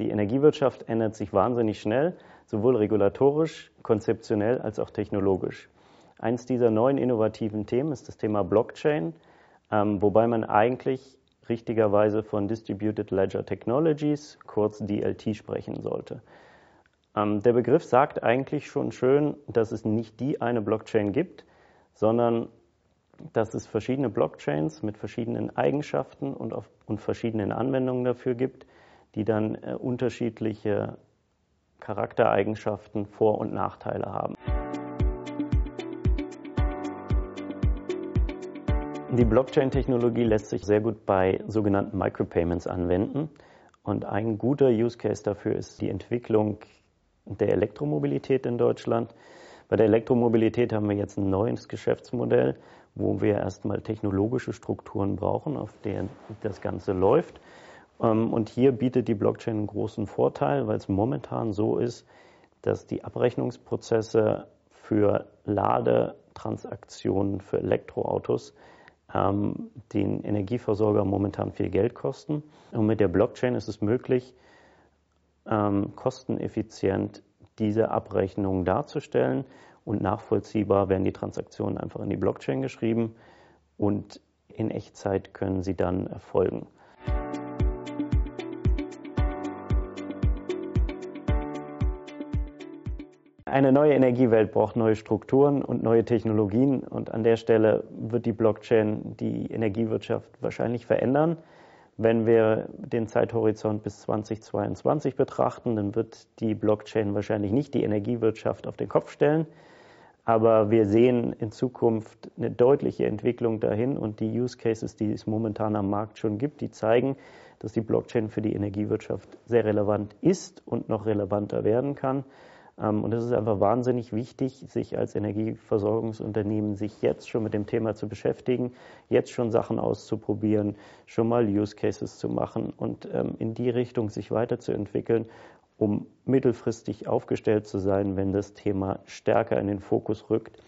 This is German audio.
Die Energiewirtschaft ändert sich wahnsinnig schnell, sowohl regulatorisch, konzeptionell als auch technologisch. Eins dieser neuen innovativen Themen ist das Thema Blockchain, ähm, wobei man eigentlich richtigerweise von Distributed Ledger Technologies, kurz DLT, sprechen sollte. Ähm, der Begriff sagt eigentlich schon schön, dass es nicht die eine Blockchain gibt, sondern dass es verschiedene Blockchains mit verschiedenen Eigenschaften und, auf, und verschiedenen Anwendungen dafür gibt, die dann äh, unterschiedliche Charaktereigenschaften, Vor- und Nachteile haben. Die Blockchain-Technologie lässt sich sehr gut bei sogenannten Micropayments anwenden. Und ein guter Use Case dafür ist die Entwicklung der Elektromobilität in Deutschland. Bei der Elektromobilität haben wir jetzt ein neues Geschäftsmodell, wo wir erstmal technologische Strukturen brauchen, auf denen das Ganze läuft. Ähm, und hier bietet die Blockchain einen großen Vorteil, weil es momentan so ist, dass die Abrechnungsprozesse für Ladetransaktionen für Elektroautos ähm, den Energieversorger momentan viel Geld kosten. Und mit der Blockchain ist es möglich, ähm, kosteneffizient diese Abrechnungen darzustellen und nachvollziehbar werden die Transaktionen einfach in die Blockchain geschrieben und in Echtzeit können sie dann erfolgen. Eine neue Energiewelt braucht neue Strukturen und neue Technologien und an der Stelle wird die Blockchain die Energiewirtschaft wahrscheinlich verändern. Wenn wir den Zeithorizont bis 2022 betrachten, dann wird die Blockchain wahrscheinlich nicht die Energiewirtschaft auf den Kopf stellen. Aber wir sehen in Zukunft eine deutliche Entwicklung dahin und die Use Cases, die es momentan am Markt schon gibt, die zeigen, dass die Blockchain für die Energiewirtschaft sehr relevant ist und noch relevanter werden kann. Ähm, und es ist einfach wahnsinnig wichtig, sich als Energieversorgungsunternehmen sich jetzt schon mit dem Thema zu beschäftigen, jetzt schon Sachen auszuprobieren, schon mal Use Cases zu machen und ähm, in die Richtung sich weiterzuentwickeln, um mittelfristig aufgestellt zu sein, wenn das Thema stärker in den Fokus rückt.